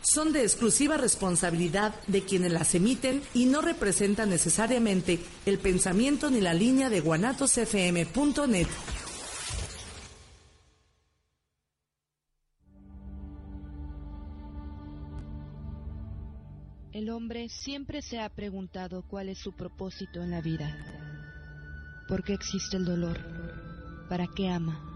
son de exclusiva responsabilidad de quienes las emiten y no representan necesariamente el pensamiento ni la línea de guanatosfm.net. El hombre siempre se ha preguntado cuál es su propósito en la vida. ¿Por qué existe el dolor? ¿Para qué ama?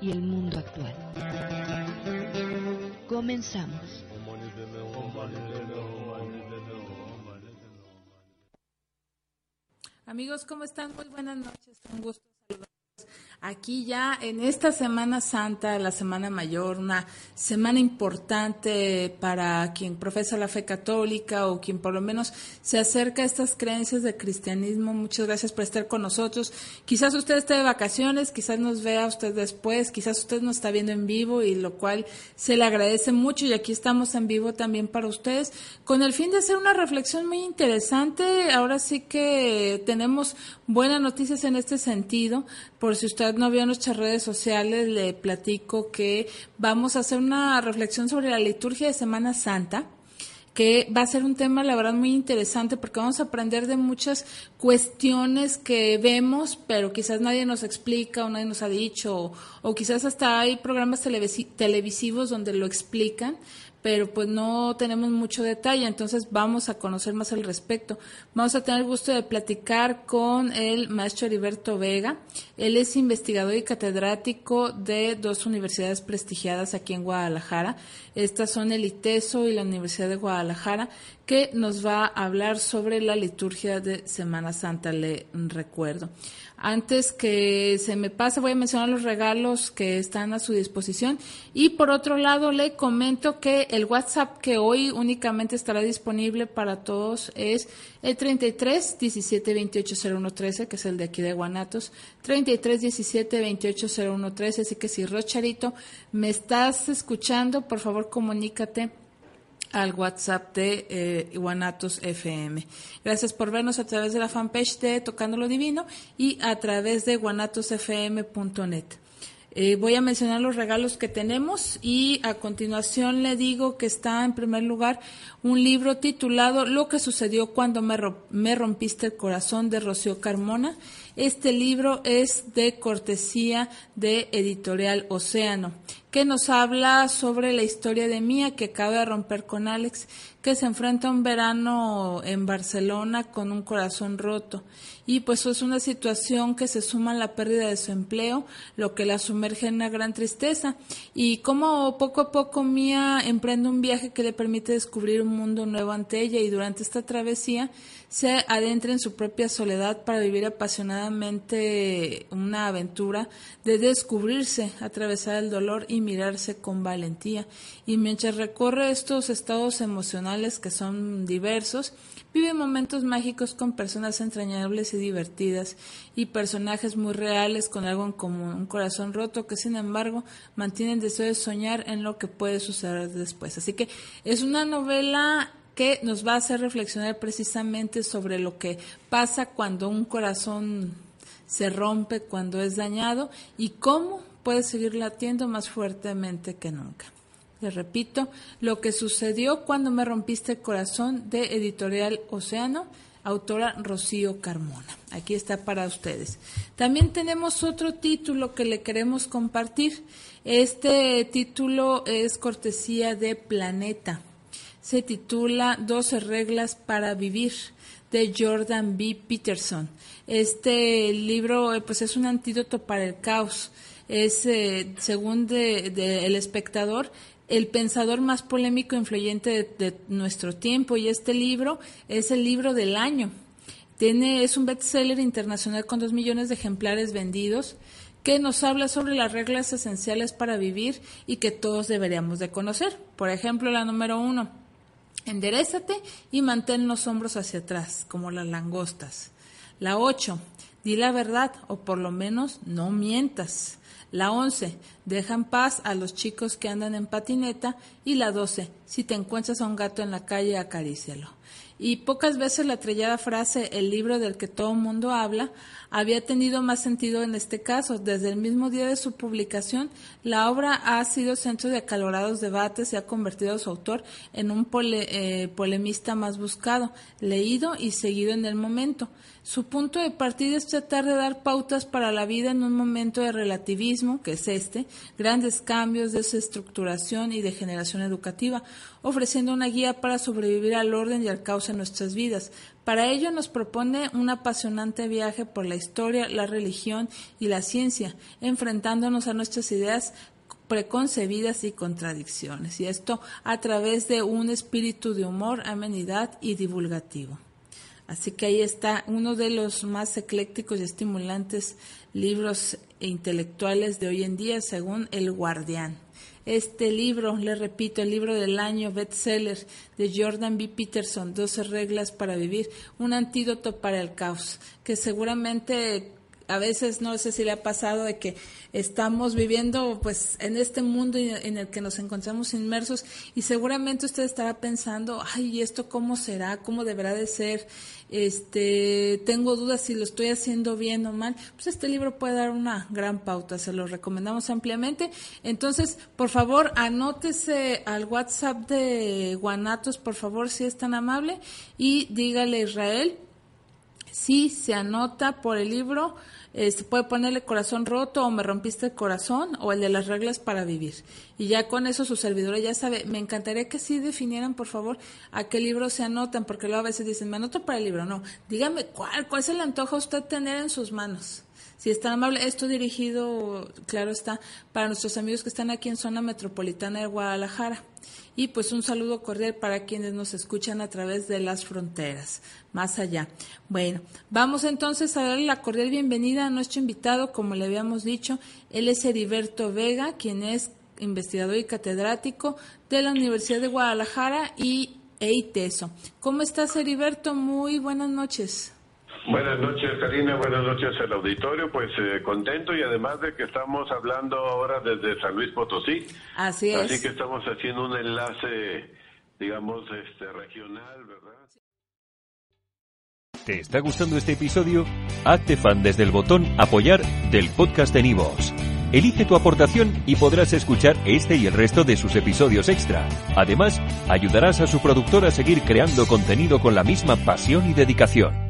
y el mundo actual. Comenzamos. Amigos, ¿cómo están? Muy buenas noches. Un gusto aquí ya en esta Semana Santa, la Semana Mayor, una semana importante para quien profesa la fe católica o quien por lo menos se acerca a estas creencias del cristianismo. Muchas gracias por estar con nosotros. Quizás usted esté de vacaciones, quizás nos vea usted después, quizás usted nos está viendo en vivo y lo cual se le agradece mucho y aquí estamos en vivo también para ustedes con el fin de hacer una reflexión muy interesante. Ahora sí que tenemos buenas noticias en este sentido. Por si usted no vio nuestras redes sociales, le platico que vamos a hacer una reflexión sobre la liturgia de Semana Santa que va a ser un tema, la verdad, muy interesante porque vamos a aprender de muchas cuestiones que vemos, pero quizás nadie nos explica o nadie nos ha dicho, o, o quizás hasta hay programas televisivos donde lo explican, pero pues no tenemos mucho detalle, entonces vamos a conocer más al respecto. Vamos a tener el gusto de platicar con el maestro Heriberto Vega. Él es investigador y catedrático de dos universidades prestigiadas aquí en Guadalajara. Estas son el ITESO y la Universidad de Guadalajara, que nos va a hablar sobre la liturgia de Semana Santa, le recuerdo. Antes que se me pase, voy a mencionar los regalos que están a su disposición. Y por otro lado, le comento que el WhatsApp que hoy únicamente estará disponible para todos es el 33 17 28 01 13, que es el de aquí de Guanatos. 33 17 28 01 13. Así que si Rocharito me estás escuchando, por favor comunícate al WhatsApp de eh, Guanatos FM. Gracias por vernos a través de la fanpage de Tocando lo Divino y a través de guanatosfm.net. Eh, voy a mencionar los regalos que tenemos y a continuación le digo que está en primer lugar un libro titulado Lo que sucedió cuando me, me rompiste el corazón de Rocío Carmona. Este libro es de cortesía de Editorial Océano que nos habla sobre la historia de Mía que acaba de romper con Alex, que se enfrenta a un verano en Barcelona con un corazón roto. Y pues es una situación que se suma a la pérdida de su empleo, lo que la sumerge en una gran tristeza. Y como poco a poco Mía emprende un viaje que le permite descubrir un mundo nuevo ante ella y durante esta travesía se adentra en su propia soledad para vivir apasionadamente una aventura de descubrirse, atravesar el dolor mirarse con valentía. Y mientras recorre estos estados emocionales que son diversos, vive momentos mágicos con personas entrañables y divertidas y personajes muy reales con algo en común, un corazón roto que sin embargo mantiene el deseo de soñar en lo que puede suceder después. Así que es una novela que nos va a hacer reflexionar precisamente sobre lo que pasa cuando un corazón se rompe, cuando es dañado y cómo puede seguir latiendo más fuertemente que nunca. Le repito, lo que sucedió cuando me rompiste el corazón de Editorial Océano, autora Rocío Carmona. Aquí está para ustedes. También tenemos otro título que le queremos compartir. Este título es cortesía de Planeta se titula 12 reglas para vivir de Jordan B. Peterson. Este libro eh, pues es un antídoto para el caos. Es, eh, según de, El Espectador, el pensador más polémico e influyente de, nuestro tiempo y este libro es el libro del año. Tiene, es un bestseller internacional con dos millones de ejemplares vendidos que nos habla sobre las reglas esenciales para vivir y que todos deberíamos de conocer. Por ejemplo, la número uno, enderezate y mantén los hombros hacia atrás, como las langostas. La ocho, di la verdad o por lo menos no mientas. La once, deja en paz a los chicos que andan en patineta. Y la doce, si te encuentras a un gato en la calle, acarícialo. Y pocas veces la trillada frase, el libro del que todo mundo habla, había tenido más sentido en este caso. Desde el mismo día de su publicación, la obra ha sido centro de acalorados debates y ha convertido a su autor en un eh, polemista más buscado, leído y seguido en el momento. Su punto de partida es tratar de dar pautas para la vida en un momento de relativismo, que es este, grandes cambios, desestructuración y degeneración educativa, ofreciendo una guía para sobrevivir al orden y al caos nuestras vidas, para ello nos propone un apasionante viaje por la historia, la religión y la ciencia, enfrentándonos a nuestras ideas preconcebidas y contradicciones, y esto a través de un espíritu de humor, amenidad y divulgativo. Así que ahí está uno de los más eclécticos y estimulantes libros intelectuales de hoy en día, según El Guardián este libro, le repito, el libro del año bestseller de Jordan B. Peterson, 12 reglas para vivir, un antídoto para el caos, que seguramente a veces no sé si le ha pasado de que estamos viviendo pues en este mundo en el que nos encontramos inmersos y seguramente usted estará pensando, ay, ¿esto cómo será? ¿Cómo deberá de ser? Este, tengo dudas si lo estoy haciendo bien o mal. Pues este libro puede dar una gran pauta, se lo recomendamos ampliamente. Entonces, por favor, anótese al WhatsApp de Guanatos, por favor, si es tan amable, y dígale a Israel si se anota por el libro eh, se puede ponerle corazón roto o me rompiste el corazón o el de las reglas para vivir. Y ya con eso su servidora ya sabe. Me encantaría que sí definieran, por favor, a qué libro se anotan, porque luego a veces dicen, me anoto para el libro. No, dígame cuál, cuál se le antoja a usted tener en sus manos. Si es tan amable, esto dirigido, claro está, para nuestros amigos que están aquí en zona metropolitana de Guadalajara. Y pues un saludo cordial para quienes nos escuchan a través de las fronteras, más allá. Bueno, vamos entonces a darle la cordial bienvenida a nuestro invitado, como le habíamos dicho, él es Heriberto Vega, quien es investigador y catedrático de la Universidad de Guadalajara y EITESO. ¿Cómo estás, Heriberto? Muy buenas noches. Buenas noches, Karina. Buenas noches al auditorio. Pues eh, contento y además de que estamos hablando ahora desde San Luis Potosí. Así es. Así que estamos haciendo un enlace, digamos, este, regional, ¿verdad? ¿Te está gustando este episodio? Hazte fan desde el botón Apoyar del podcast de Nivos. Elige tu aportación y podrás escuchar este y el resto de sus episodios extra. Además, ayudarás a su productor a seguir creando contenido con la misma pasión y dedicación.